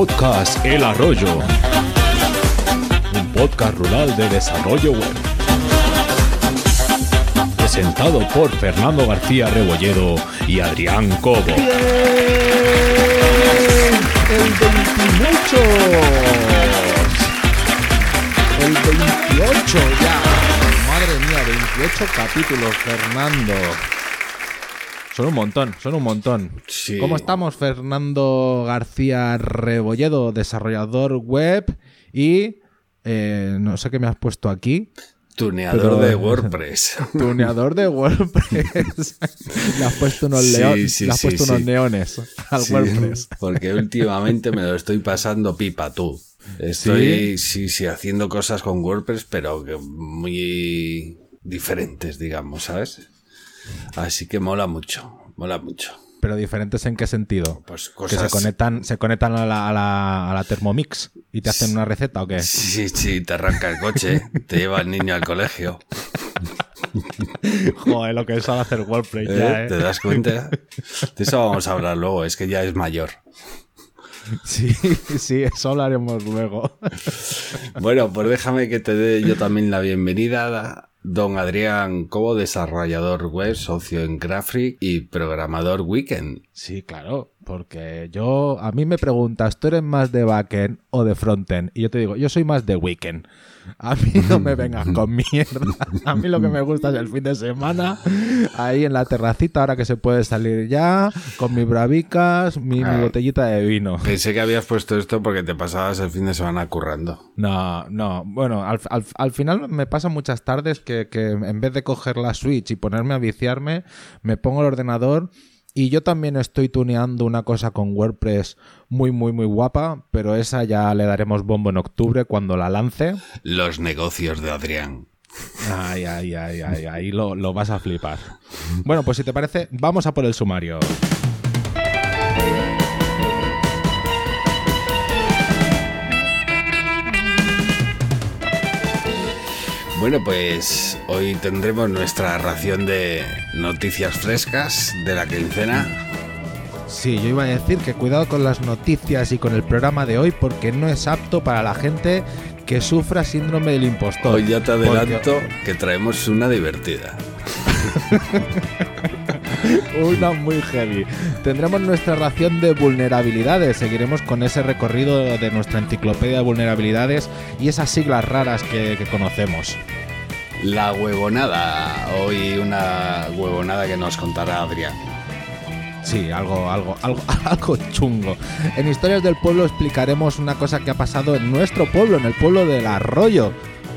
Podcast El Arroyo. Un podcast rural de desarrollo web. Presentado por Fernando García Rebolledo y Adrián Cobo. ¡Bien! El 28. El 28 ya. Madre mía, 28 capítulos, Fernando. Son un montón, son un montón. Sí. ¿Cómo estamos, Fernando García Rebolledo, desarrollador web y... eh, no sé qué me has puesto aquí. Tuneador Pero- de WordPress. Tuneador de WordPress. le has puesto unos, Sí, sí, le has sí, puesto unos neones al WordPress. Porque últimamente me lo estoy pasando pipa tú. Estoy, sí, sí, haciendo cosas con WordPress, pero muy diferentes, digamos, ¿sabes? Así que mola mucho, mola mucho. Pero diferentes en qué sentido? Pues Que cosas... se conectan, se conectan a la, a la- a la Thermomix y te hacen una receta o qué? Sí, sí, te arranca el coche, te lleva el niño al colegio. Joder, lo que sabe hacer WordPress ¿eh? ya, ¿Te ¿eh? das cuenta? De eso vamos a hablar luego, es que ya es mayor. Sí, sí, eso hablaremos luego. Bueno, pues déjame que te dé yo también la bienvenida, don Adrián Cobo, desarrollador web, socio en Graphic y programador Weekend. Sí, claro, porque yo, a mí me preguntas, ¿tú eres más de backend o de frontend? Y yo te digo, yo soy más de weekend. A mí no me vengas con mierda. A mí lo que me gusta es el fin de semana, ahí en la terracita, ahora que se puede salir ya, con mis bravicas, mi, mi botellita de vino. Pensé que habías puesto esto porque te pasabas el fin de semana currando. No, no. Bueno, al, al- al final me pasan muchas tardes que, que en vez de coger la Switch y ponerme a viciarme, me pongo el ordenador y yo también estoy tuneando una cosa con WordPress muy, muy, muy guapa, pero esa ya le daremos bombo en octubre cuando la lance. Los negocios de Adrián. Ay, ay, ay, ay, ahí lo, lo vas a flipar. Bueno, pues si te parece, vamos a por el sumario. Bueno, pues hoy tendremos nuestra ración de noticias frescas de la quincena. Sí, yo iba a decir que cuidado con las noticias y con el programa de hoy porque no es apto para la gente que sufra síndrome del impostor. Hoy ya te Porque- adelanto que traemos una divertida. Una muy heavy. Tendremos nuestra ración de vulnerabilidades. Seguiremos con ese recorrido de nuestra enciclopedia de vulnerabilidades y esas siglas raras que, que conocemos. La huevonada. Hoy una huevonada que nos contará Adrián. Sí, algo, algo, algo, algo chungo. En Historias del Pueblo explicaremos una cosa que ha pasado en nuestro pueblo, en el pueblo del Arroyo.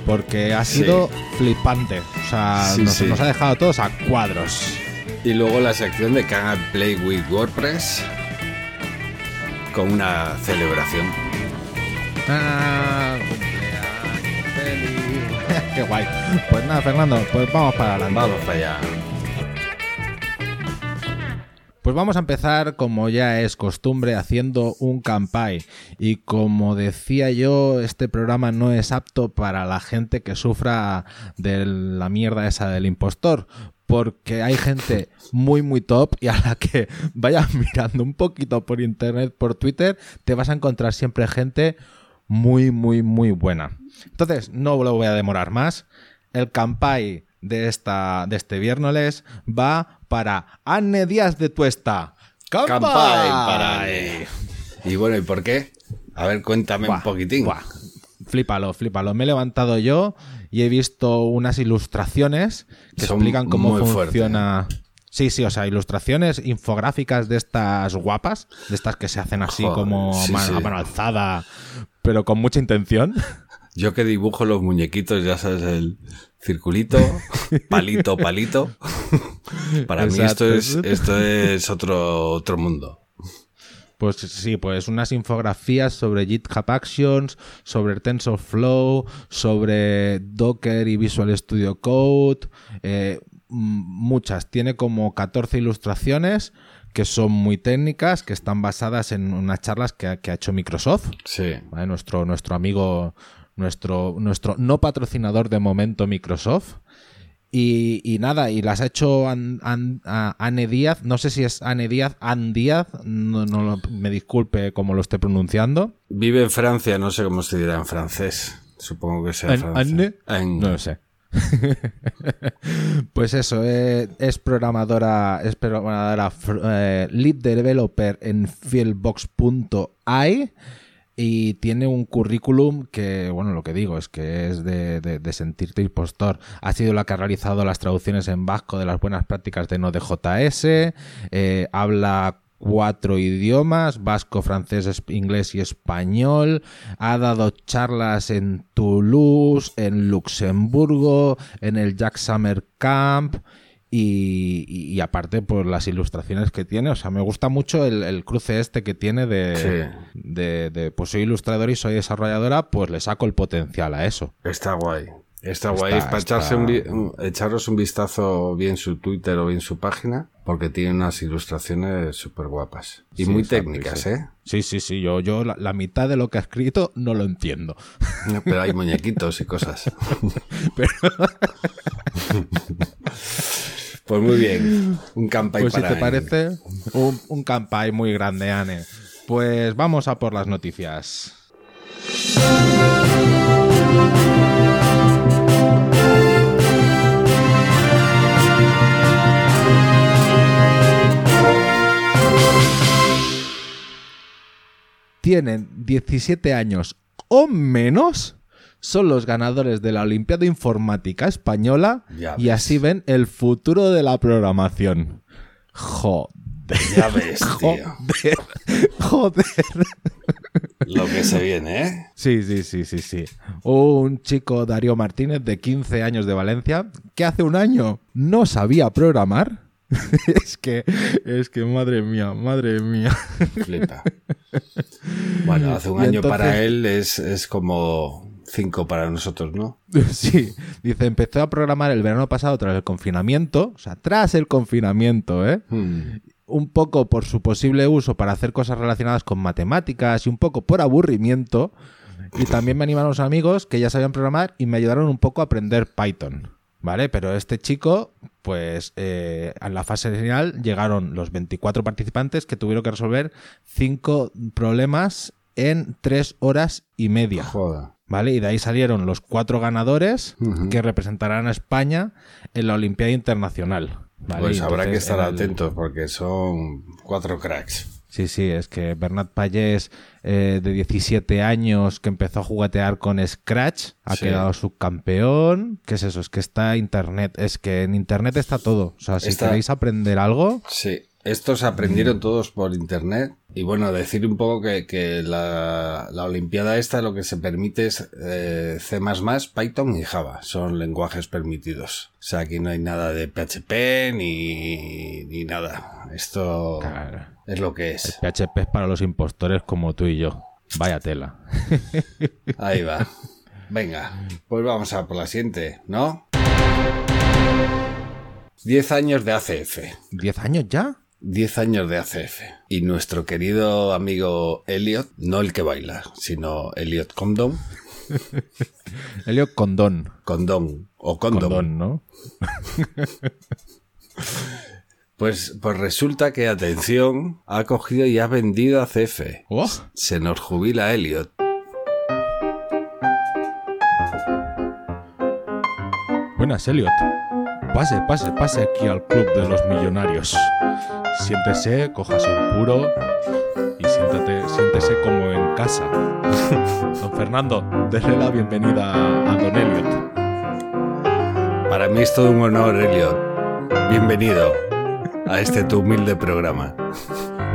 Porque ha Sí. sido flipante. O sea, Sí, nos, sí. nos ha dejado todos a cuadros. Y luego la sección de Can I Play with WordPress con una celebración. Ah, cumpleaños feliz. Qué guay. Pues nada, Fernando, pues vamos para adelante. Vamos para allá. Pues vamos a empezar, como ya es costumbre, haciendo un campai. Y como decía yo, este programa no es apto para la gente que sufra de la mierda esa del impostor. Porque hay gente muy, muy top y a la que vayas mirando un poquito por internet, por Twitter, te vas a encontrar siempre gente muy, muy, muy buena. Entonces, no lo voy a demorar más. El campai de, esta, de este viernes va para Anne Díaz de Tuesta. Campai para eh. Y bueno, ¿y por qué? A ver, cuéntame Buah, un poquitín. buah. Flípalo, flípalo. Me he levantado yo y he visto unas ilustraciones que Son explican cómo funciona. Sí, sí, o sea, ilustraciones infográficas de estas guapas, de estas que se hacen así Joder, como sí, mano- sí. a mano alzada, pero con mucha intención. Yo que dibujo los muñequitos, ya sabes, el circulito, palito, palito. Para mí esto es, esto es otro, otro mundo. Pues sí, pues unas infografías sobre GitHub Actions, sobre TensorFlow, sobre Docker y Visual Studio Code, eh, muchas. Tiene como 14 ilustraciones que son muy técnicas, que están basadas en unas charlas que ha, que ha hecho Microsoft, Sí. ¿vale? nuestro, nuestro amigo, nuestro, nuestro no patrocinador de momento Microsoft. Y, nada, y las ha hecho Anne Díaz, no sé si es Anne Díaz, Anne Díaz, no, me disculpe como lo esté pronunciando. Vive en Francia, no sé cómo se dirá en francés. Supongo que sea francés. No lo sé. pues eso, eh, es, programadora, es programadora eh, lead developer en fieldbox.ai y tiene un currículum que, bueno, lo que digo es que es de, sentirte impostor. Ha sido la que ha realizado las traducciones en vasco de las buenas prácticas de Node.js, eh, habla cuatro idiomas, vasco, francés, inglés y español. Ha dado charlas en Toulouse, en Luxemburgo, en el Jack Summer Camp. Y, aparte, por las ilustraciones que tiene, o sea, me gusta mucho el, cruce este que tiene de, de, pues soy ilustrador y soy desarrolladora, pues le saco el potencial a eso. Está guay. Está guay. para echarse un, echaros un vistazo bien su Twitter o bien su página, porque tiene unas ilustraciones súper guapas. Y muy técnicas, ¿eh? Sí, sí, sí. Yo, yo la, mitad de lo que ha escrito no lo entiendo. Pero hay muñequitos y cosas. Pues muy bien. Un campai pues si te parece, un, un campai muy grande, Anne. Pues vamos a por las noticias. tienen 17 años o menos son los ganadores de la Olimpiada Informática Española y así ven el futuro de la programación. Joder. Ya ves, tío. Joder. Joder. Lo que se viene, ¿eh? Sí, sí, sí, sí, sí. Un chico, Darío Martínez, de 15 años de Valencia, que hace un año no sabía programar es que, es que, madre mía, madre mía. Flipa. Bueno, hace un año para él es, es como cinco para nosotros, ¿no? Sí, dice, empezó a programar el verano pasado tras el confinamiento, o sea, tras el confinamiento, ¿eh? Hmm. Un poco por su posible uso para hacer cosas relacionadas con matemáticas y un poco por aburrimiento. Y también me animaron los amigos que ya sabían programar y me ayudaron un poco a aprender Python. ¿Vale? Pero este chico, pues eh, en la fase final llegaron los 24 participantes que tuvieron que resolver 5 problemas en 3 horas y media. Joda. ¿Vale? Y de ahí salieron los cuatro ganadores que representarán a España en la Olimpiada Internacional. Pues habrá que estar atentos porque son cuatro cracks. Sí, sí, es que Bernat Payés, eh, de 17 años, que empezó a juguetear con Scratch, ha quedado subcampeón. ¿Qué es eso? Es que está Internet. Es que en Internet está todo. O sea, si queréis aprender algo. Sí, estos aprendieron todos por internet. Y bueno, decir un poco que, la, Olimpiada esta lo que se permite es eh, C, Python y Java. Son lenguajes permitidos. O sea, aquí no hay nada de PHP ni, ni nada. Esto es lo que es. El PHP es para los impostores como tú y yo. Vaya tela. Ahí va. Venga, pues vamos a por la siguiente, ¿no? 10 años de ACF. ¿10 años ya? 10 años de ACF. Y nuestro querido amigo Elliot, no el que baila, sino Elliot Condon. Elliot Condon. Condon. O Condon. Condon, ¿no? Pues, pues resulta que, atención, ha cogido y ha vendido a CF. Oh. Se nos jubila Elliot. Buenas, Elliot. Pase, pase, pase aquí al club de los millonarios. Siéntese, cójase un puro y siéntate, siéntese como en casa. Don Fernando, déle la bienvenida a Don Elliot. Para mí es todo un honor, Elliot. Bienvenido a este tu humilde programa.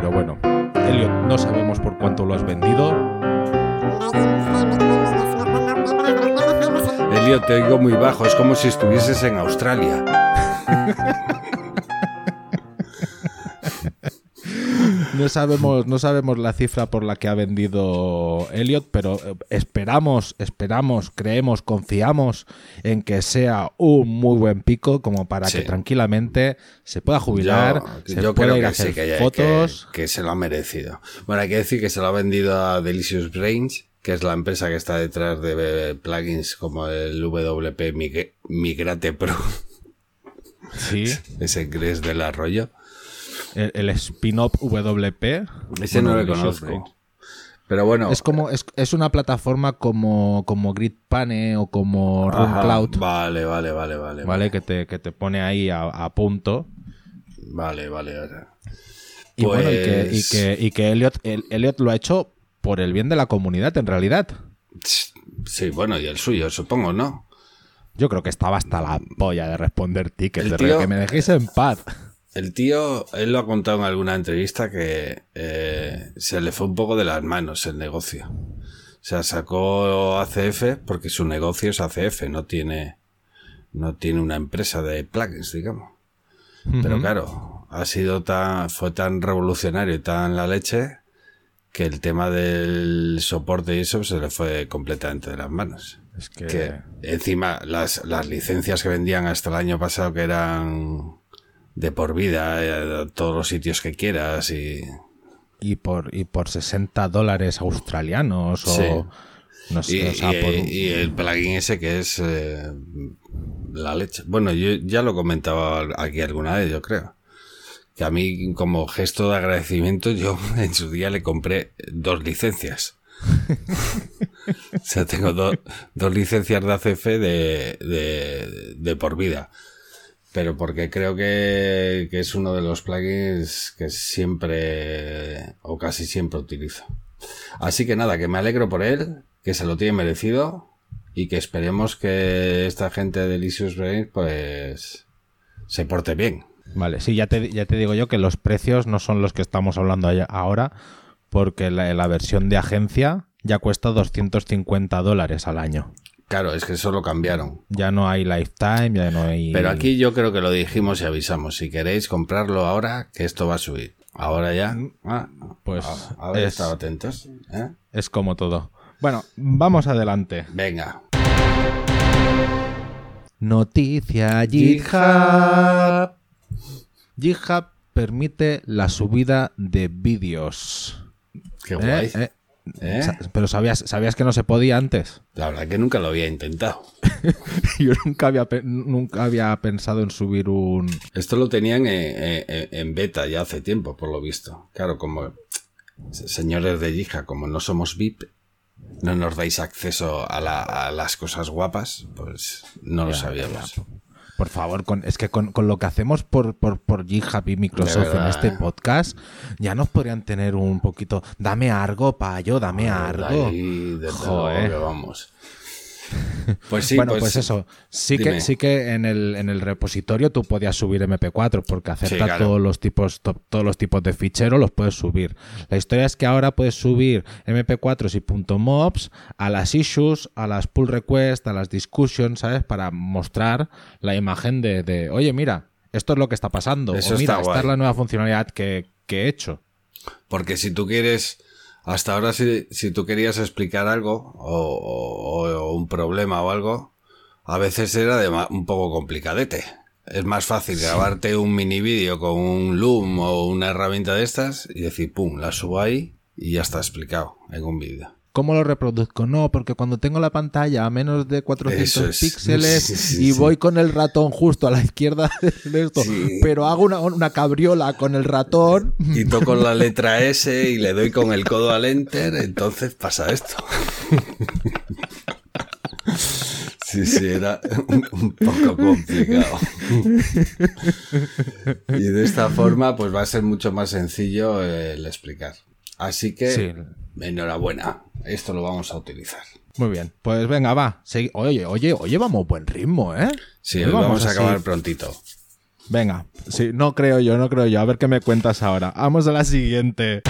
Pero bueno, Elliot, no sabemos por cuánto lo has vendido. Te oigo muy bajo, es como si estuvieses en Australia. No sabemos, no sabemos la cifra por la que ha vendido Elliot, pero eh, esperamos, esperamos, creemos, confiamos en que sea un muy buen pico como para que tranquilamente se pueda jubilar, se pueda ir a hacer fotos. Que, se lo ha merecido. Bueno, hay que decir que se lo ha vendido a Delicious Brains, que es la empresa que está detrás de plugins como el WP Migrate Pro Sí. Ese Gres del Arroyo. El, el spin-off WP. Ese no lo conozco. Pero bueno. Es como es, es una plataforma como, como Gridpane o como Ajá, RunCloud, Vale, vale, vale, vale. ¿vale? Que te, que te pone ahí a, a punto. Vale, vale. vale. Y bueno, y que, y Pues- que, y que Elliot, el- Elliot lo ha hecho por el bien de la comunidad, en realidad. Sí, bueno, y el suyo, supongo, ¿no? Yo creo que estaba hasta la polla de responder tickets, El de tío- que me dejéis en paz. El tío, él lo ha contado en alguna entrevista que eh, se le fue un poco de las manos el negocio. O sea, sacó ACF porque su negocio es ACF, no tiene, no tiene una empresa de plugins, digamos. Pero claro, ha sido tan, fue tan revolucionario y tan la leche que el tema del soporte y eso se le fue completamente de las manos. Es que, Que encima las, las licencias que vendían hasta el año pasado que eran de por vida, eh, a todos los sitios que quieras y... y por y por 60 dólares australianos o Sí. no sé, Y, o sea, y- por- y el plugin ese que es eh, la leche. Bueno, yo ya lo comentaba aquí alguna vez, yo creo. Que a mí, como gesto de agradecimiento, yo en su día le compré dos licencias. o sea, tengo do- dos licencias de ACF de, de, por vida. Pero porque creo que, que es uno de los plugins que siempre o casi siempre utilizo. Así que nada, que me alegro por él, que se lo tiene merecido y que esperemos que esta gente de Delicious Brain pues se porte bien. Vale, sí, ya te, ya te digo yo que los precios no son los que estamos hablando ahora, porque la, la versión de agencia ya cuesta 250 dólares al año. Claro, es que eso lo cambiaron. Ya no hay lifetime, ya no hay... Pero aquí yo creo que lo dijimos y avisamos. Si queréis comprarlo ahora, que esto va a subir. Ahora ya. Ah, Pues a, a ver, es- estad atentos. ¿eh? Es como todo. Bueno, vamos adelante. Venga. Noticia GitHub. GitHub permite la subida de vídeos. Qué ¿Eh? guay. ¿Eh? ¿Eh? Sa- Pero sabías, sabías que no se podía antes. La verdad que nunca lo había intentado. Yo nunca había, nunca había pensado en subir un... Esto lo tenían en, en- en beta ya hace tiempo, por lo visto. Claro, como señores de Yija, como no somos VIP, no nos dais acceso a, la- a las cosas guapas, pues no lo sabíamos. Por favor, con, es que con, con lo que hacemos por, por, por GitHub y Microsoft en este podcast, ya nos podrían tener un poquito... Dame algo, payo, dame algo. Joder. vamos. Pues sí, bueno, pues, pues, eso. Sí dime. que, sí que en el, en el repositorio tú podías subir MP4 porque acepta claro. todos los tipos to- todos los tipos de ficheros los puedes subir. La historia es que ahora puedes subir MP4s y .mobs a las issues, a las pull requests, a las discussions, ¿sabes? Para mostrar la imagen de, de, oye, mira, esto es lo que está pasando. Eso o mira, está esta guay. es la nueva funcionalidad que, que he hecho. Porque si tú quieres, hasta ahora si, si tú querías explicar algo o, o- o un problema o algo, a veces era de un poco complicadete. Es más fácil grabarte un mini vídeo con un Loom o una herramienta de estas y decir, pum, la subo ahí y ya está explicado en un vídeo. ¿Cómo lo reproduzco? No, porque cuando tengo la pantalla a menos de 400 Eso es. píxeles Sí, sí, y sí. voy con el ratón justo a la izquierda de esto, pero hago una, una cabriola con el ratón, Y toco la letra S y le doy con el codo al enter, entonces pasa esto. Sí, sí, era un poco complicado. Y de esta forma, pues va a ser mucho más sencillo el explicar. Así que, Sí. enhorabuena, esto lo vamos a utilizar. Muy bien, pues venga, va. segui- Oye, oye, oye, vamos buen ritmo, ¿eh? Sí, Hoy vamos a así. acabar prontito. Venga, sí, no creo yo, no creo yo. A ver qué me cuentas ahora. Vamos a la siguiente.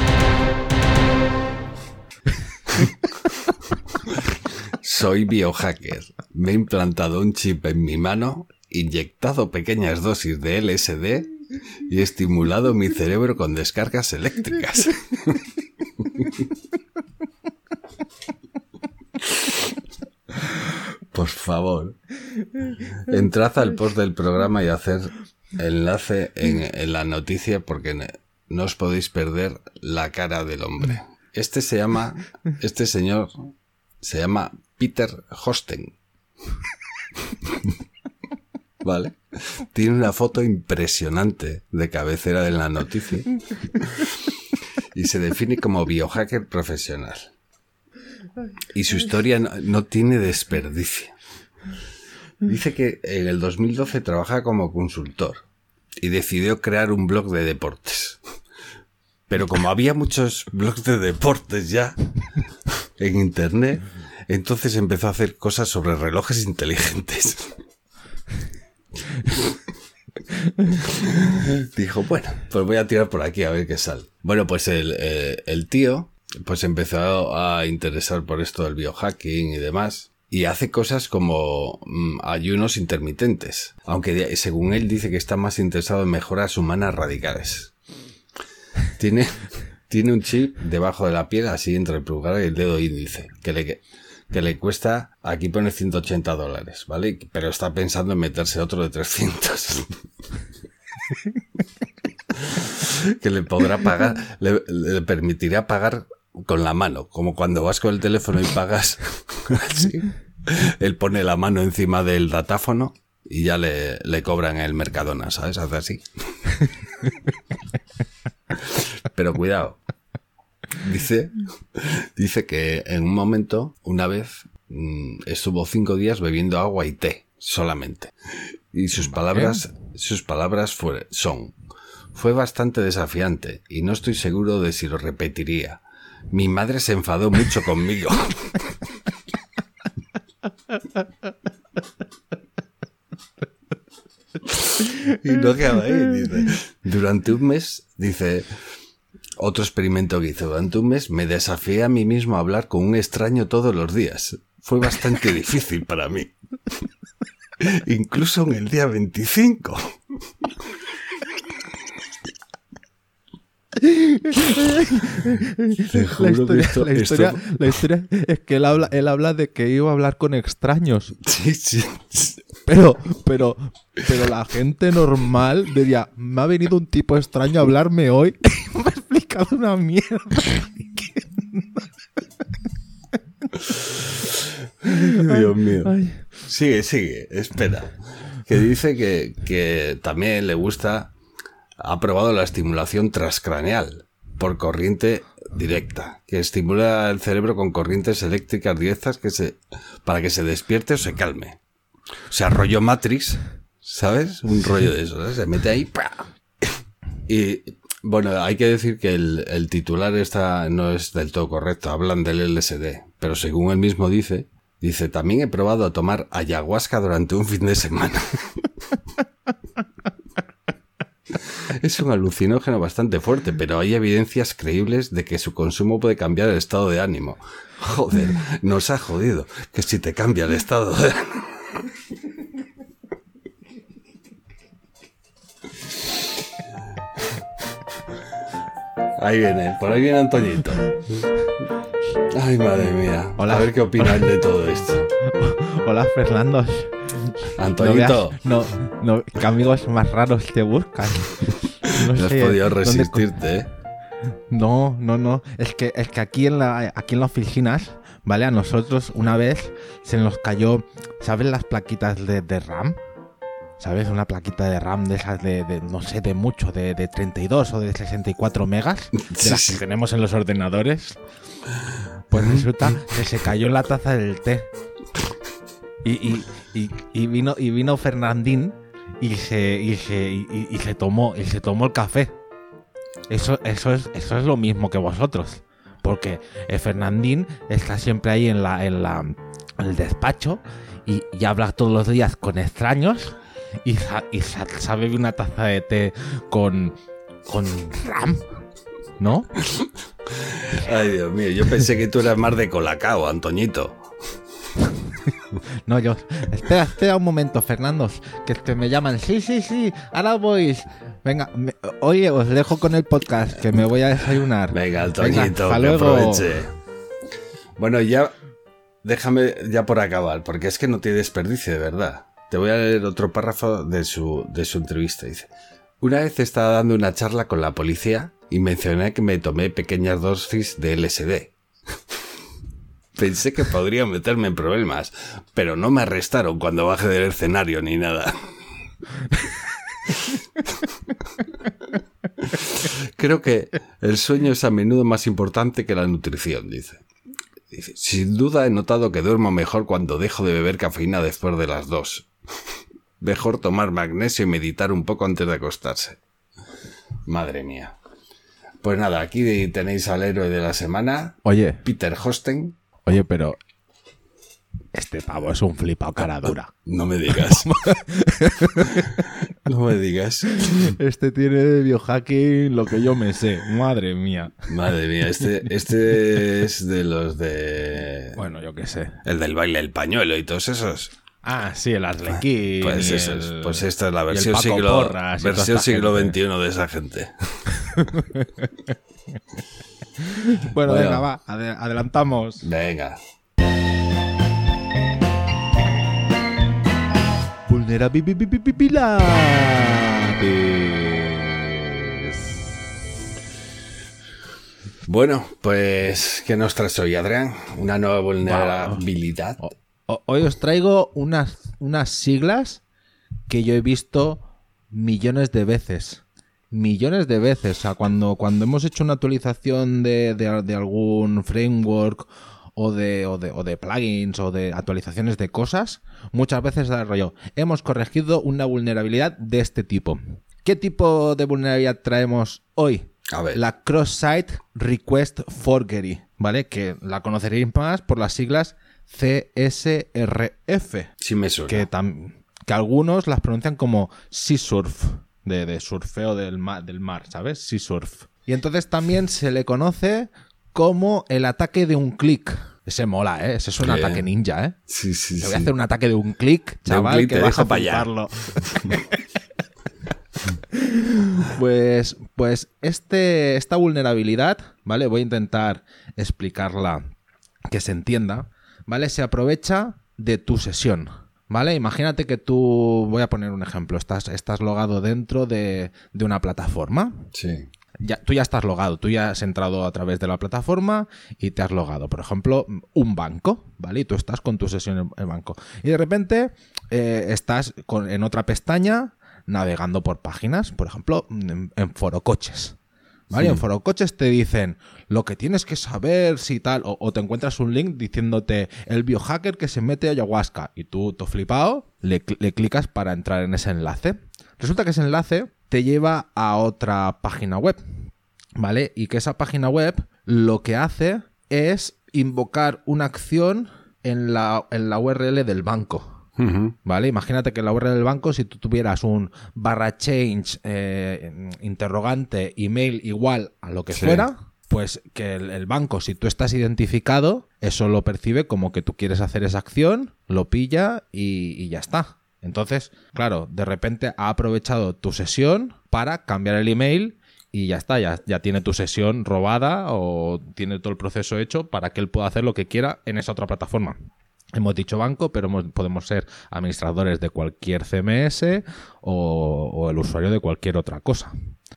Soy biohacker. Me he implantado un chip en mi mano, inyectado pequeñas dosis de LSD y estimulado mi cerebro con descargas eléctricas. Por favor, entrad al post del programa y hacer enlace en, en la noticia porque no os podéis perder la cara del hombre. Este se llama, este señor se llama Peter Hosten. ¿Vale? Tiene una foto impresionante de cabecera de la noticia. Y se define como biohacker profesional. Y su historia no, no tiene desperdicio. Dice que en el 2012 trabaja como consultor y decidió crear un blog de deportes. Pero como había muchos blogs de deportes ya en internet, entonces empezó a hacer cosas sobre relojes inteligentes. Dijo, bueno, pues voy a tirar por aquí a ver qué sale. Bueno, pues el, eh, el tío pues empezó a interesar por esto del biohacking y demás. Y hace cosas como mm, ayunos intermitentes, aunque según él dice que está más interesado en mejoras humanas radicales. Tiene, tiene un chip debajo de la piel, así entre el pulgar y el dedo índice, que le, que le cuesta, aquí pone 180 dólares, ¿vale? Pero está pensando en meterse otro de 300. que le podrá pagar, le, permitirá pagar con la mano, como cuando vas con el teléfono y pagas así. Él pone la mano encima del datáfono y ya le, le cobran el Mercadona, ¿sabes? Hace así. Pero cuidado. Dice, dice que en un momento, una vez, mm, estuvo cinco días bebiendo agua y té solamente. Y sus palabras, sus palabras fue- son, fue bastante desafiante y no estoy seguro de si lo repetiría. Mi madre se enfadó mucho conmigo. y no queda ahí. Dice, durante un mes, dice, otro experimento que hice durante un mes, me desafié a mí mismo a hablar con un extraño todos los días. Fue bastante difícil para mí. Incluso en el día 25. Te La juro que esto- la, historia, esto- la historia es que él habla, él habla de que iba a hablar con extraños. Sí, sí, sí. Pero, pero, pero la gente normal diría, me ha venido un tipo extraño a hablarme hoy explicado una mierda. Dios mío. Sigue, sigue, espera. Que dice que, que también le gusta, ha probado la estimulación transcraneal por corriente directa, que estimula el cerebro con corrientes eléctricas directas que se, para que se despierte o se calme. O sea, rollo Matrix, ¿sabes? Un rollo de eso, ¿sabes? Se mete ahí. Y bueno, hay que decir que el, el titular está, no es del todo correcto, hablan del LSD, pero según él mismo dice, dice, también he probado a tomar ayahuasca durante un fin de semana. Es un alucinógeno bastante fuerte, pero hay evidencias creíbles de que su consumo puede cambiar el estado de ánimo. Joder, nos ha jodido. Que si te cambia el estado de ánimo. Ahí viene, por ahí viene Antoñito. Ay, madre mía. Hola. A ver qué opináis de todo esto. Hola, Fernando. No, Antoñito, veas- no, no, que amigos más raros te buscan. No, no has podido resistirte, ¿eh? No, no, no. Es que, es que aquí en la, aquí en las oficinas, ¿vale? A nosotros una vez se nos cayó, ¿sabes las plaquitas de, de RAM? ¿Sabes? Una plaquita de RAM de esas de, de, no sé, de mucho, de, de 32 o de 64 megas, de las que tenemos en los ordenadores. Pues resulta que se cayó la taza del té. Y, y, y, y vino, y vino Fernandín y se, y se, y, y se tomó, y se tomó el café. Eso, eso, es, eso es lo mismo que vosotros. Porque eh, Fernandín está siempre ahí en, la, en, la, en el despacho y, y habla todos los días con extraños y, y sabe una taza de té con, con RAM, ¿no? Ay, Dios mío, yo pensé que tú eras más de Colacao, Antoñito. No, yo. Espera, espera un momento, Fernando, que me llaman. Sí, sí, sí, ahora voy. Venga, me- oye, os dejo con el podcast, que me voy a desayunar. Venga, Antoñito, hasta que aproveche. Bueno, ya déjame ya por acabar, porque es que no tiene desperdicio, de verdad. Te voy a leer otro párrafo de su, de su entrevista. Dice, una vez estaba dando una charla con la policía y mencioné que me tomé pequeñas dosis de LSD. Pensé que podría meterme en problemas, pero no me arrestaron cuando bajé del escenario ni nada. Creo que el sueño es a menudo más importante que la nutrición, dice. Dice, sin duda he notado que duermo mejor cuando dejo de beber cafeína después de las dos. Mejor tomar magnesio y meditar un poco antes de acostarse. Madre mía. Pues nada, aquí tenéis al héroe de la semana, Oye, Peter Hosten. oye, pero este pavo es un flipado cara dura. No me digas. no me digas. Este tiene de biohacking lo que yo me sé. Madre mía. Madre mía, este, este es de los de... Bueno, yo qué sé. El del baile del pañuelo y todos esos. Ah, sí, el Arlequín. Pues, eso es. el- pues esta es la versión siglo, Porras versión siglo gente. XXI de esa gente. Bueno, Bueno. venga, va, ade- adelantamos. Venga. Bueno, pues, ¿qué nos traes hoy, Adrián? Una nueva vulnerabilidad. Hoy os traigo unas, unas siglas que yo he visto millones de veces. Millones de veces. O sea, cuando, cuando hemos hecho una actualización de, de- de algún framework o de, o, de, o de plugins o de actualizaciones de cosas, muchas veces da rollo. Hemos corregido una vulnerabilidad de este tipo. ¿Qué tipo de vulnerabilidad traemos hoy? A ver. La Cross-Site Request Forgery, ¿vale? Que la conoceréis más por las siglas CSRF, Sí me suena. que, algunos las pronuncian como Sea Surf, de, de surfeo del, ma- del mar, ¿sabes? Sea Surf. Y entonces también se le conoce como el ataque de un clic. Ese mola, ¿eh? Ese es un ataque ninja, ¿eh? Sí, sí, Te sí. voy a hacer un ataque de un clic, De un chaval, clic que te vas a pa' allá. pues, pues este, esta vulnerabilidad, ¿vale? Voy a intentar explicarla que se entienda, ¿vale? Se aprovecha de tu sesión, ¿vale? Imagínate que tú, voy a poner un ejemplo, estás, estás logado dentro de, de una plataforma, Sí. ya, tú ya estás logado, tú ya has entrado a través de la plataforma y te has logado. Por ejemplo, un banco, ¿vale? Y tú estás con tu sesión en el banco. Y de repente eh, estás con- en otra pestaña navegando por páginas, por ejemplo, en, en forocoches. ¿Vale? Sí. En forocoches te dicen lo que tienes que saber si tal, o, o te encuentras un link diciéndote el biohacker que se mete a ayahuasca y tú, tú flipado, le, le clicas para entrar en ese enlace. Resulta que ese enlace te lleva a otra página web, ¿vale? Y que esa página web lo que hace es invocar una acción en la, en la URL del banco. ¿Vale? Imagínate que en la URL del banco, si tú tuvieras un barra change eh, interrogante email igual a lo que Sí. fuera, pues que el, el banco, si tú estás identificado, eso lo percibe como que tú quieres hacer esa acción, lo pilla y, y ya está. Entonces, claro, de repente ha aprovechado tu sesión para cambiar el email y ya está, ya, ya tiene tu sesión robada o tiene todo el proceso hecho para que él pueda hacer lo que quiera en esa otra plataforma. Hemos dicho banco, pero hemos- podemos ser administradores de cualquier CMS o, o el usuario de cualquier otra cosa.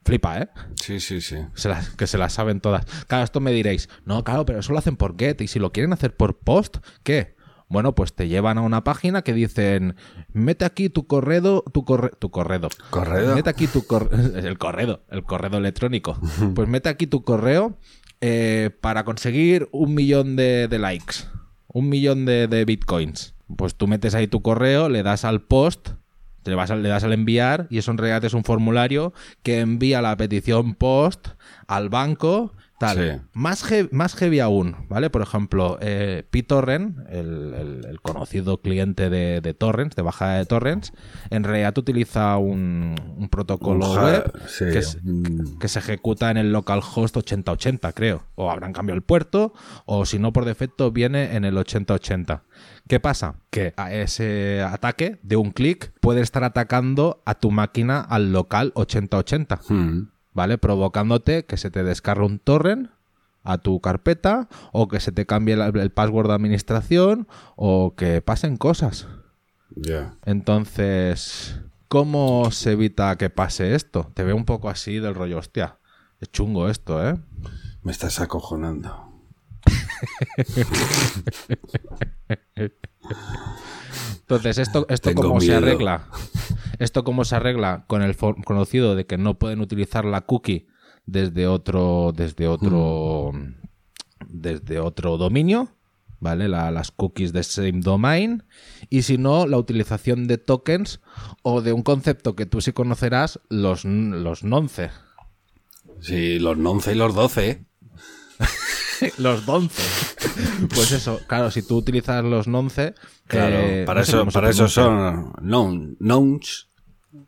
Flipa, ¿eh? Sí, sí, sí. Se las- que se las saben todas. Claro, esto me diréis, no, claro, pero eso lo hacen por get y si lo quieren hacer por post, ¿qué? Bueno, pues te llevan a una página que dicen, mete aquí tu correo, tu correo, tu correo. ¿Correo? Mete aquí tu correo, el correo, el correo electrónico. Pues mete aquí tu correo eh, para conseguir un millón de, de likes, un millón de, de bitcoins. Pues tú metes ahí tu correo, le das al post, le, vas le das al enviar y eso en realidad es un formulario que envía la petición post al banco. Tal. Sí. Más, he- más heavy aún, ¿vale? Por ejemplo, eh, PTorrent, el, el- el conocido cliente de, de torrents, de bajada de torrents, en realidad utiliza un, un protocolo web sí, que, es- un- que se ejecuta en el localhost 8080, creo. O habrán cambiado el puerto, o si no, por defecto viene en el 8080. ¿Qué pasa? Que a ese ataque de un clic puede estar atacando a tu máquina al local 8080. Mm. ¿Vale? Provocándote que se te descargue un torrent a tu carpeta o que se te cambie el, el password de administración o que pasen cosas. Ya. Entonces, ¿cómo se evita que pase esto? Te veo un poco así del rollo, hostia. Es chungo esto, ¿eh? Me estás acojonando. Entonces, ¿esto, esto Tengo cómo se arregla? ¿Esto cómo se arregla? Con el conocido de que no pueden utilizar la cookie desde otro, desde otro, mm. desde otro dominio, ¿vale? las cookies de same domain. Y si no, la utilización de tokens o de un concepto que tú sí conocerás, los, los nonce. Sí, los nonce y los doce. los donce. Pues eso, claro, si tú utilizas los nonce. Claro, eh, para, eso, para eso son knowns.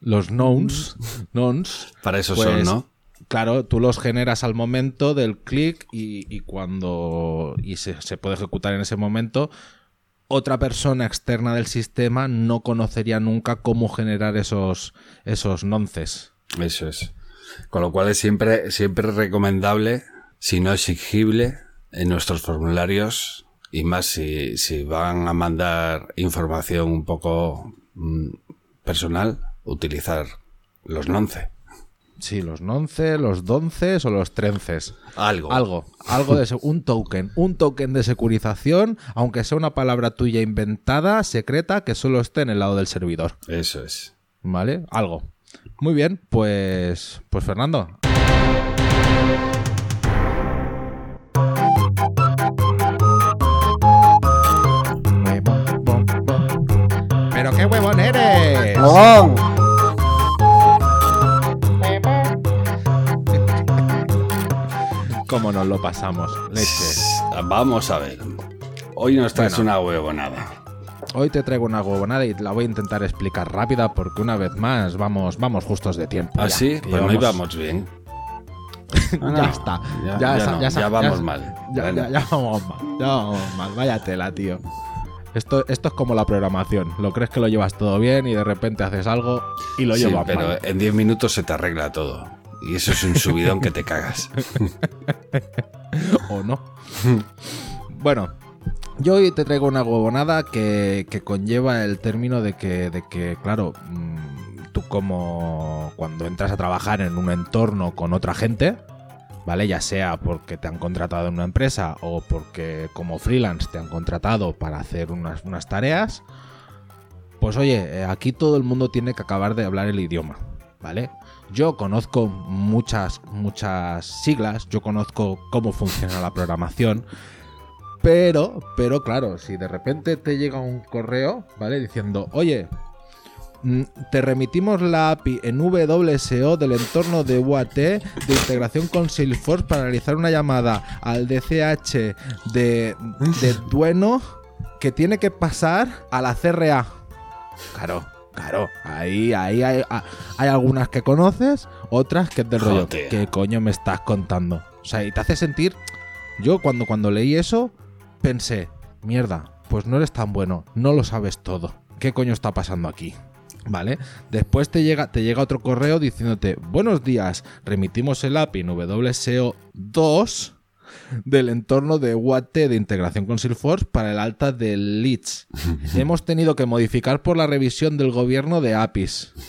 Los knowns, knowns. Para eso son, pues, ¿no? Claro, tú los generas al momento del clic y, cuando. y se, puede ejecutar en ese momento. Otra persona externa del sistema no conocería nunca cómo generar esos, esos nonces. Eso es. Con lo cual es siempre, siempre recomendable, si no exigible, en nuestros formularios y más si, si van a mandar información un poco mm, personal, utilizar los nonce. Sí, los nonce, los donces o los trences. Algo. Algo. Algo de un token. Un token de securización, aunque sea una palabra tuya inventada, secreta, que solo esté en el lado del servidor. Eso es. ¿Vale? Algo. Muy bien, pues. Pues Fernando. Pero qué huevón eres. Cómo nos lo pasamos. Leche. Vamos a ver. Hoy nos traes una huevonada. Hoy te traigo una huevonada y la voy a intentar explicar rápida porque una vez más vamos, vamos justos de tiempo. ¿Ah, sí? Pues no íbamos bien. ya está. Ya, vamos mal. Ya, vamos mal. Ya vamos mal. Vaya tela, tío. Esto, esto es como la programación. Lo crees que lo llevas todo bien y de repente haces algo y lo llevas pero mal. en 10 minutos se te arregla todo. Y eso es un subidón que te cagas. o no. bueno, yo hoy te traigo una huevonada que, conlleva el término de que, de que claro, mm, tú como cuando entras a trabajar en un entorno con otra gente, ¿vale? Ya sea porque te han contratado en una empresa o porque como freelance te han contratado para hacer unas, unas tareas, pues oye, eh, aquí todo el mundo tiene que acabar de hablar el idioma, ¿vale? Yo conozco muchas, muchas siglas, yo conozco cómo funciona la programación, pero, pero claro, si de repente te llega un correo, ¿vale? Diciendo, oye, mm, te remitimos la API en WSO del entorno de UAT de integración con Salesforce para realizar una llamada al DCH de, de Dueno que tiene que pasar a la CRA. Claro, Claro, ahí, ahí hay, ah, hay, algunas que conoces, otras que es del rollo. ¿Qué coño me estás contando? O sea, y te hace sentir. Yo cuando, cuando leí eso, pensé, mierda, pues no eres tan bueno, no lo sabes todo. ¿Qué coño está pasando aquí? ¿Vale? Después te llega, te llega otro correo diciéndote, buenos días, remitimos el API en WSO 2 del entorno de UAT de integración con Salesforce para el alta de leads. Hemos tenido que modificar por la revisión del gobierno de APIs.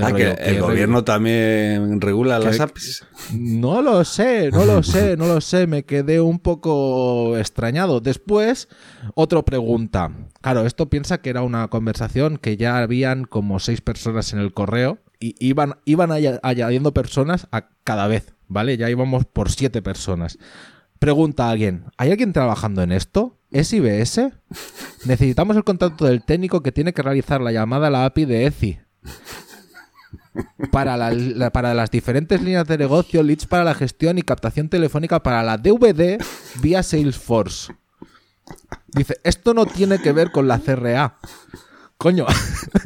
Ah, que el gobierno también regula las APIs. No lo sé, no lo sé, no lo sé. Me quedé un poco extrañado. Después, otra pregunta. Claro, esto piensa que era una conversación que ya habían como seis personas en el correo y iban, iban añadiendo personas a cada vez. ¿Vale? Ya íbamos por siete personas. Pregunta a alguien, ¿hay alguien trabajando en esto? ¿Es IBS? Necesitamos el contacto del técnico que tiene que realizar la llamada a la API de ECI. Para, para las diferentes líneas de negocio, leads para la gestión y captación telefónica para la DVD vía Salesforce. Dice, esto no tiene que ver con la CRA. Coño,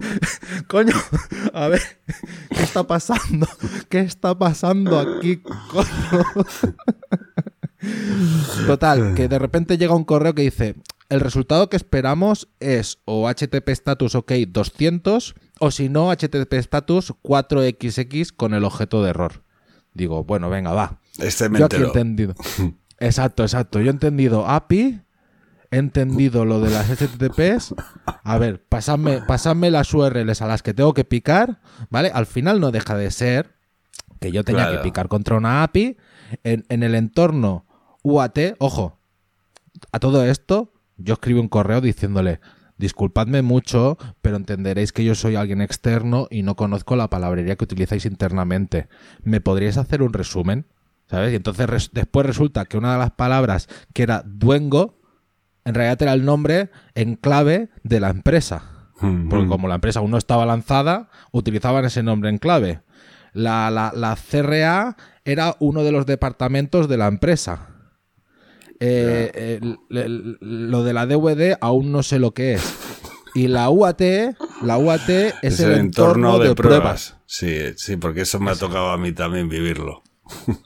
coño, a ver, ¿qué está pasando? ¿Qué está pasando aquí, coño? Total, que de repente llega un correo que dice, el resultado que esperamos es o HTTP status OK 200 o si no HTTP status 4XX con el objeto de error. Digo, bueno, venga, va. Este Yo aquí he entendido. Exacto, exacto. Yo he entendido API he entendido lo de las HTTPs. A ver, pasadme, pasadme las URLs a las que tengo que picar, ¿vale? Al final no deja de ser que yo tenía que picar contra una API en, en, el entorno UAT. Ojo, a todo esto, yo escribí un correo diciéndole, disculpadme mucho, pero entenderéis que yo soy alguien externo y no conozco la palabrería que utilizáis internamente. ¿Me podríais hacer un resumen? ¿Sabes? Y entonces después resulta que una de las palabras que era duengo, en realidad era el nombre en clave de la empresa. Porque como la empresa aún no estaba lanzada, utilizaban ese nombre en clave. La, la, CRA era uno de los departamentos de la empresa. Eh, lo de la DVD aún no sé lo que es. Y la UAT, la UAT es, el, entorno, de, pruebas. Sí, sí, porque eso me ha tocado a mí también vivirlo.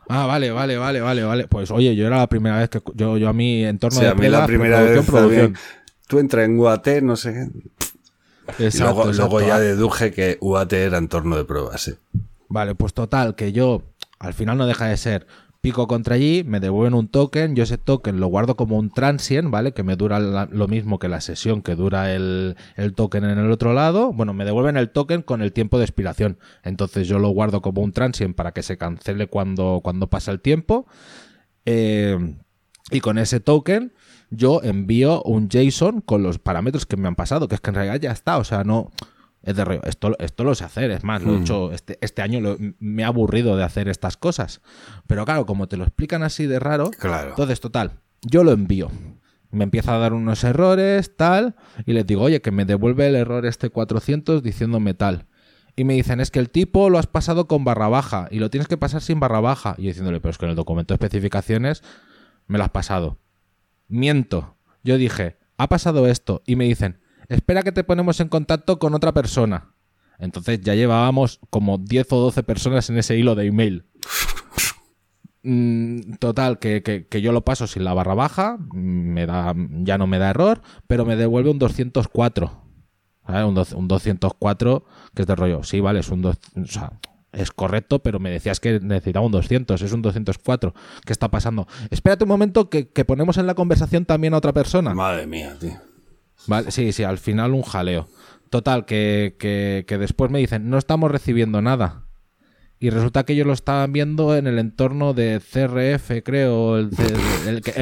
Ah, vale, vale, vale, vale, vale. Pues oye, yo era la primera vez que yo, yo a mi entorno de a mí la primera vez producción. Tú entras en UAT, no sé. Exacto, luego, ya deduje que UAT era entorno de pruebas. ¿eh? Vale, pues total, que yo al final no deja de ser pico contra allí, me devuelven un token, yo ese token lo guardo como un transient, ¿vale? Que me dura lo mismo que la sesión que dura el, token en el otro lado. Bueno, me devuelven el token con el tiempo de expiración. Entonces yo lo guardo como un transient para que se cancele cuando, cuando pasa el tiempo. Eh, y con ese token yo envío un JSON con los parámetros que me han pasado, que es que en realidad ya está, o sea, no es de Esto, esto lo sé hacer, es más, lo he hmm. hecho este, este año, me he aburrido de hacer estas cosas. Pero claro, como te lo explican así de raro, entonces, total, yo lo envío. Me empieza a dar unos errores, tal, y les digo, oye, que me devuelve el error este 400 diciéndome tal. Y me dicen, es que el tipo lo has pasado con barra baja y lo tienes que pasar sin barra baja. Y yo diciéndole, pero es que en el documento de especificaciones me lo has pasado. Miento. Yo dije, ha pasado esto. Y me dicen, espera que te ponemos en contacto con otra persona. Entonces ya llevábamos como 10 o 12 personas en ese hilo de email. Mm, total, que, yo lo paso sin la barra baja, me da, ya no me da error, pero me devuelve un 204. Un, 204 que es de rollo. Sí, vale, es un... o sea, es correcto, pero me decías que necesitaba un 200, es un 204. ¿Qué está pasando? Espérate un momento que, que ponemos en la conversación también a otra persona. Madre mía, tío. Vale, sí, sí, al final un jaleo. Total, que, que, después me dicen, no estamos recibiendo nada. Y resulta que ellos lo estaban viendo en el entorno de CRF, creo, el,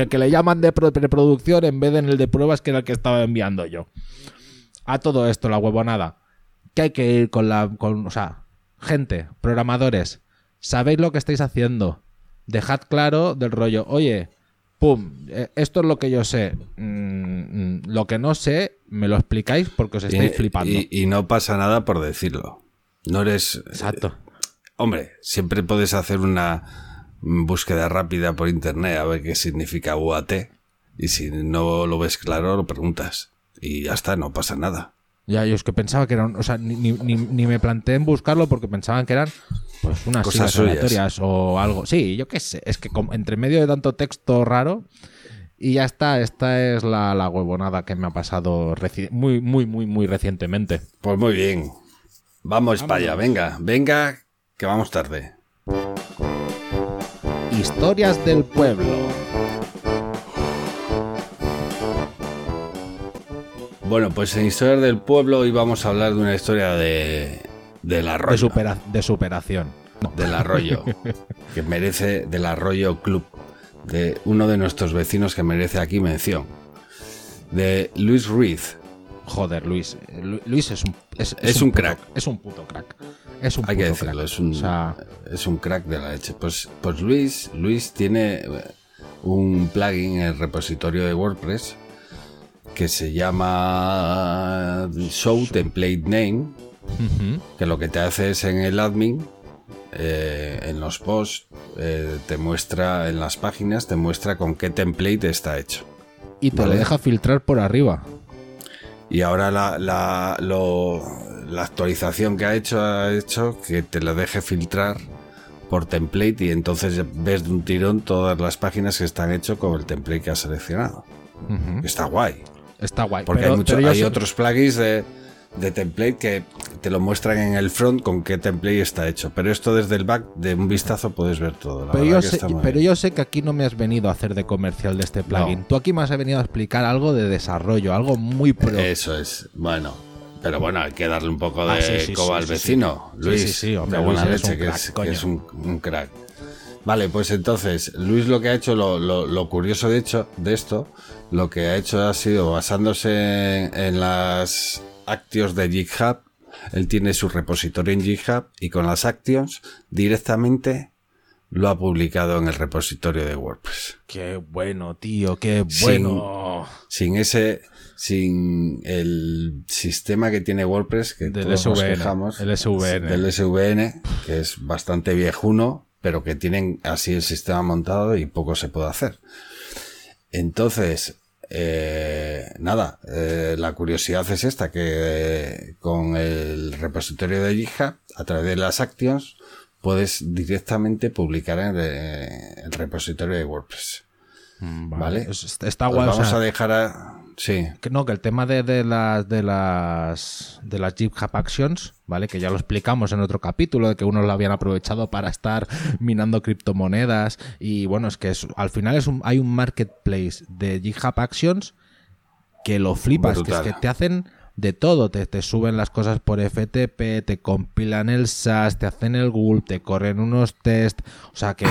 que, le llaman de preproducción en vez de en el de pruebas, que era el que estaba enviando yo. A todo esto, la huevonada. Que hay que ir con la. Con, o sea, gente, programadores, sabéis lo que estáis haciendo. Dejad claro del rollo, oye, pum, eh, esto es lo que yo sé. Mm, mm, lo que no sé, me lo explicáis porque os estáis flipando. Y, no pasa nada por decirlo. No eres. Exacto. hombre, siempre puedes hacer una búsqueda rápida por internet a ver qué significa UAT. Y si no lo ves claro, lo preguntas. Y ya está, no pasa nada. Ya, yo es que pensaba que eran. O sea, ni, ni me planteé en buscarlo porque pensaban que eran pues unas cosas aleatorias o algo. Sí, yo qué sé. Es que entre medio de tanto texto raro. Y ya está, esta es la, la huevonada que me ha pasado muy, muy, muy, muy recientemente. Pues muy bien. Vamos para allá, venga, venga, que vamos tarde. Historias del pueblo. Bueno, pues en Historias del Pueblo hoy vamos a hablar de una historia de, del arroyo. De, superación. Del arroyo. que merece del arroyo club. De uno de nuestros vecinos que merece aquí mención. De Luis Ruiz. Joder, Luis. Luis es un. Es, un, crack. Es un puto crack. Es un Hay que decirlo, Es, un, es un crack de la leche. Pues, pues Luis, Luis tiene eh, un plugin en el repositorio de WordPress que se llama Show Template Name que lo que te hace es en el admin, eh, en los posts, eh, te muestra, en las páginas, te muestra con qué template está hecho. Y te lo deja filtrar por arriba. Y ahora la, la, la actualización que ha hecho ha hecho que te lo deje filtrar por template y entonces ves de un tirón todas las páginas que están hechas con el template que has seleccionado. Está guay. Está guay. Porque hay, hay otros plugins de de template que te lo muestran en el front con qué template está hecho. Pero esto desde el back, de un vistazo, puedes ver todo. pero, yo sé, pero yo sé, que aquí no me has venido a hacer de comercial de este plugin. Tú aquí me has venido a explicar algo de desarrollo, algo muy pro. Eso es. Bueno, pero bueno, hay que darle un poco de ah, coba al vecino. Luis, sí, sí, hombre, buena leche, que, es, un, crack. Vale, pues entonces, Luis lo que ha hecho, lo, lo- lo curioso de hecho de esto, lo que ha hecho ha sido basándose en, en las actions de GitHub, él tiene su repositorio en GitHub y con las actions directamente lo ha publicado en el repositorio de WordPress. Qué bueno, tío, qué Sin- bueno. Sin ese, sin el sistema que tiene WordPress, que Del todos nos SVN, quejamos, el SVN. del SVN, que es bastante viejuno, pero que tienen así el sistema montado y poco se puede hacer. Entonces, eh, nada, eh, la curiosidad es esta, que eh, con el repositorio de GitHub, a través de las actions, puedes directamente publicar en el repositorio de WordPress. Mm, Vale. Es- Está Os guay. o vamos sea, a dejar a... Sí, que no, que el tema de, de las de las de las GitHub Actions, ¿vale? Que ya lo explicamos en otro capítulo, de que unos lo habían aprovechado para estar minando criptomonedas. Y bueno, es que es- al final es un, hay un marketplace de GitHub Actions que lo flipas, que, es que te hacen de todo, te, te suben las cosas por FTP, te compilan el SAS, te hacen el Gulp, te corren unos test, o sea que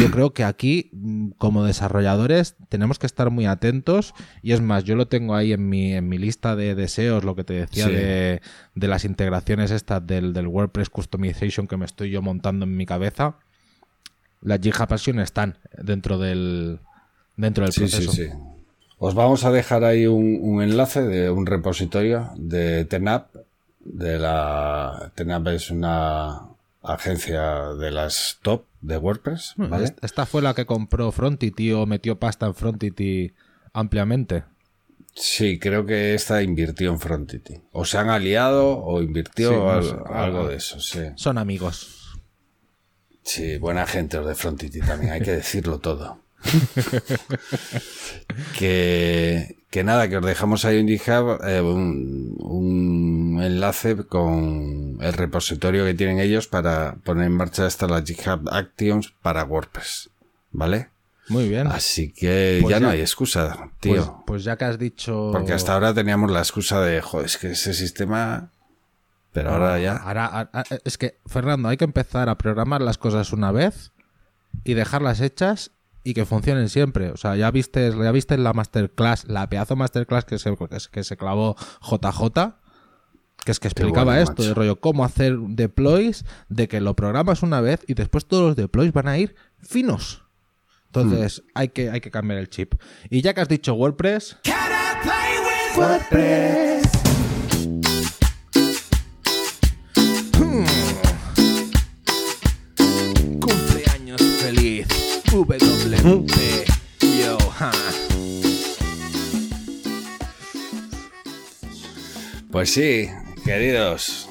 yo creo que aquí mm, como desarrolladores tenemos que estar muy atentos y es más, yo lo tengo ahí en mi, en mi lista de deseos, lo que te decía Sí. de, de las integraciones estas del, del WordPress Customization que me estoy yo montando en mi cabeza, las GitHub Actions están dentro del, dentro del sí, sí, proceso. sí. Os vamos a dejar ahí un, un enlace de un repositorio de TENAP. De la TENAP es una agencia de las top de WordPress, ¿vale? Est- Esta fue la que compró Frontity o metió pasta en Frontity ampliamente. Sí, creo que esta invirtió en Frontity. O se han aliado o invirtió Sí, no al- sé, algo algo. de eso, sí. Son amigos. Sí, buena gente los de Frontity también, hay que decirlo todo. que, que nada, que os dejamos ahí en GitHub eh, un, un enlace con el repositorio que tienen ellos para poner en marcha estas las GitHub Actions para WordPress. ¿Vale? Muy bien. Así que Pues ya, no hay excusa, Pues, tío. pues ya que has dicho. Porque hasta ahora teníamos la excusa de, joder, es que ese sistema... Pero ahora ya... Ahora, es que, Fernando, hay que empezar a programar las cosas una vez y dejarlas hechas y que funcionen siempre. O sea, ya viste, ya viste la masterclass, la pedazo masterclass que se, que se- que se clavó JJ, que es que explicaba bueno, esto, de rollo, cómo hacer deploys, de que lo programas una vez y después todos los deploys van a ir finos. Entonces, Hmm. hay, que, hay que cambiar el chip. Y ya que has dicho WordPress, WP. Yo, ja. Pues sí, queridos.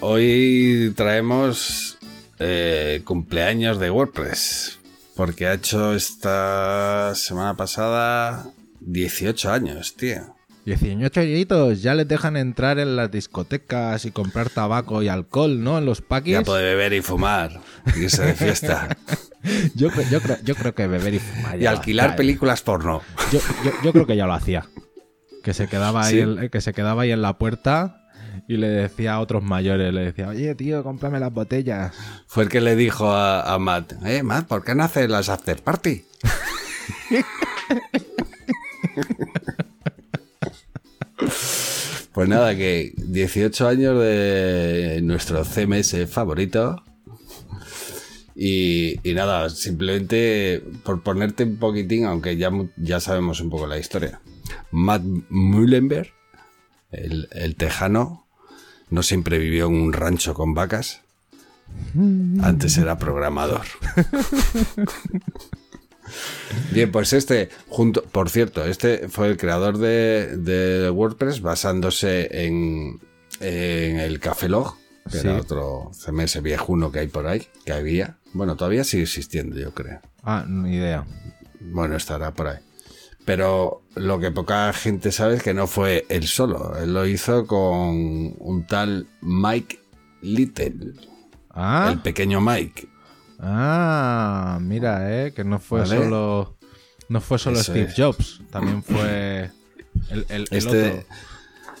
Hoy traemos eh, cumpleaños de WordPress. Porque ha hecho esta semana pasada 18 años, tío. 18 añitos, ya les dejan entrar en las discotecas y comprar tabaco y alcohol, ¿no? En los Ya paquis. puede beber y fumar. Irse de fiesta. Yo, cre- yo, creo, yo creo que beber y fumar. y alquilar ¿eh? películas porno. Yo, yo- yo creo que ya lo hacía. Que se quedaba ahí, que se quedaba ahí en la puerta y le decía a otros mayores, le decía, oye tío, cómprame las botellas. Fue el que le dijo a, a Matt, eh, Matt, ¿por qué no haces las after party? pues nada, que 18 años de nuestro CMS favorito. Y, y nada, simplemente por ponerte un poquitín, aunque ya, ya sabemos un poco la historia. Matt Mullenberg, el, el tejano, no siempre vivió en un rancho con vacas. Antes era programador. Bien, pues este, junto, por cierto, este fue el creador de, de WordPress basándose en, en el Café Log, que Sí. era otro CMS viejuno que hay por ahí, que había. Bueno, todavía sigue existiendo, yo creo. Ah, ni idea. Bueno, estará por ahí. Pero lo que poca gente sabe es que no fue él solo. Él lo hizo con un tal Mike Little, Ah, el pequeño Mike. ah, mira, eh, que no fue Vale. solo no fue solo Eso Steve es. Jobs, también fue el, el- el Este, otro.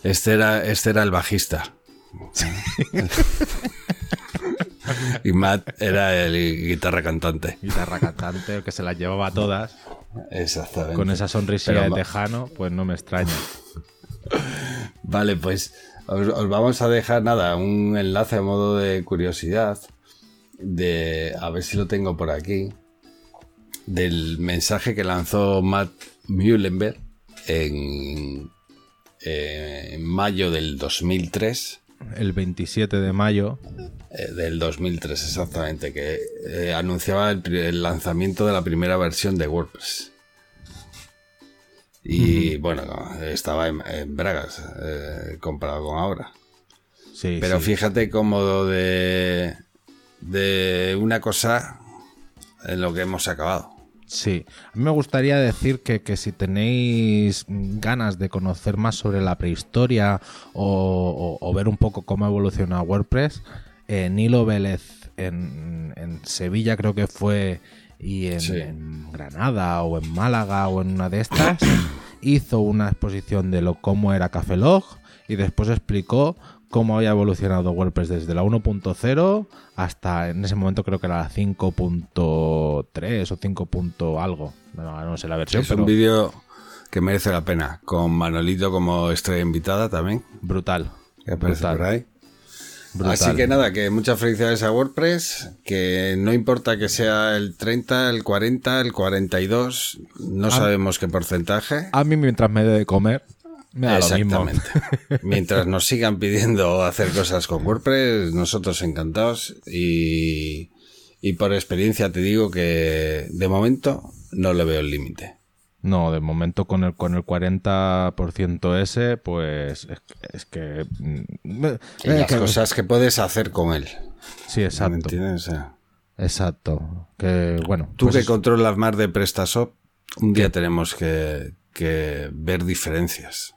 este, era, este era el bajista. y Matt era el guitarra cantante. Guitarra cantante, el que se las llevaba todas. Exactamente. Con esa sonrisilla de tejano, pues no me extraña. Vale, pues os, vamos a dejar nada, un enlace a modo de curiosidad. De a ver si lo tengo por aquí. Del mensaje que lanzó Matt Muhlenberg en, eh, en mayo del 2003 el 27 de mayo. Eh, del 2003, exactamente, que eh, anunciaba el, lanzamiento de la primera versión de WordPress. Y bueno, estaba en, Bragas eh, comparado con ahora. Sí, Pero fíjate cómo de, de una cosa en lo que hemos acabado. Sí, a mí me gustaría decir que, si tenéis ganas de conocer más sobre la prehistoria o, ver un poco cómo ha evolucionado WordPress, eh, Nilo Vélez en, Sevilla creo que fue y en, Granada o en Málaga o en una de estas hizo una exposición de lo cómo era Cafelog y después explicó cómo había evolucionado WordPress desde la 1.0 hasta en ese momento creo que era la 5.3 o 5. algo. No, sé la versión. Es un vídeo que merece la pena, con Manolito como estrella invitada también. Brutal. Que aparece por ahí. Así que nada, que muchas felicidades a WordPress, que no importa que sea el 30, el 40, el 42, no sabemos qué porcentaje. A mí mientras me dé de comer, Exactamente. Mientras nos sigan pidiendo hacer cosas con WordPress, nosotros encantados y, y por experiencia te digo que de momento no le veo el límite. No, de momento con el, con el 40% ese, pues es, que... Mm, y las cosas que puedes hacer con él. Sí, exacto. ¿Me entiendes? Exacto. Que bueno. Tú pues que controlas más de PrestaShop, un día tenemos que, que ver diferencias.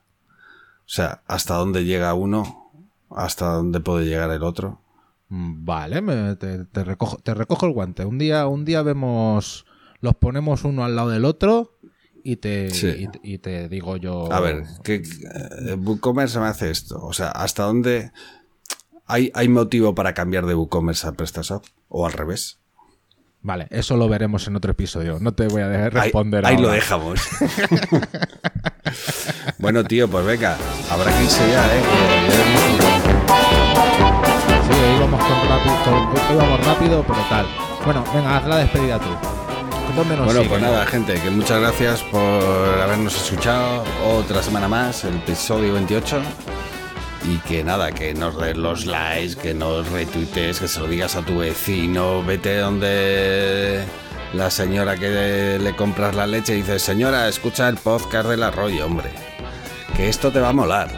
O sea, hasta dónde llega uno, hasta dónde puede llegar el otro. Mm, vale, te, recojo, te recojo el guante. Un día, un día vemos, los ponemos uno al lado del otro y te, y, te digo yo. A ver, ¿qué, eh, WooCommerce me hace esto. O sea, ¿hasta dónde hay, hay motivo para cambiar de WooCommerce a PrestaShop? ¿O al revés? Vale, eso lo veremos en otro episodio. No te voy a dejar responder ahí, ahí lo dejamos. bueno, tío, pues venga, habrá que irse ya, ¿eh? Sí, íbamos, con rápido, íbamos rápido, pero tal. Bueno, venga, haz la despedida tú. bueno, pues nada, gente, que muchas gracias por habernos escuchado otra semana más, el episodio 28 y que nada, que nos des los likes, que nos retuites, que se lo digas a tu vecino, vete donde la señora que le compras la leche y dice, señora, escucha el podcast del arroyo, hombre, que esto te va a molar.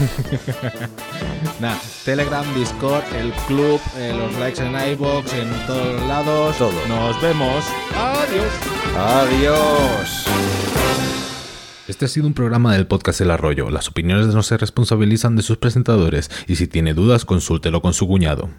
Nada, Telegram, Discord, el club, eh, los likes en iBox, en todos lados. Todo. Nos vemos. Adiós. Adiós. Este ha sido un programa del podcast El Arroyo. Las opiniones no se responsabilizan de sus presentadores y si tiene dudas consúltelo con su cuñado.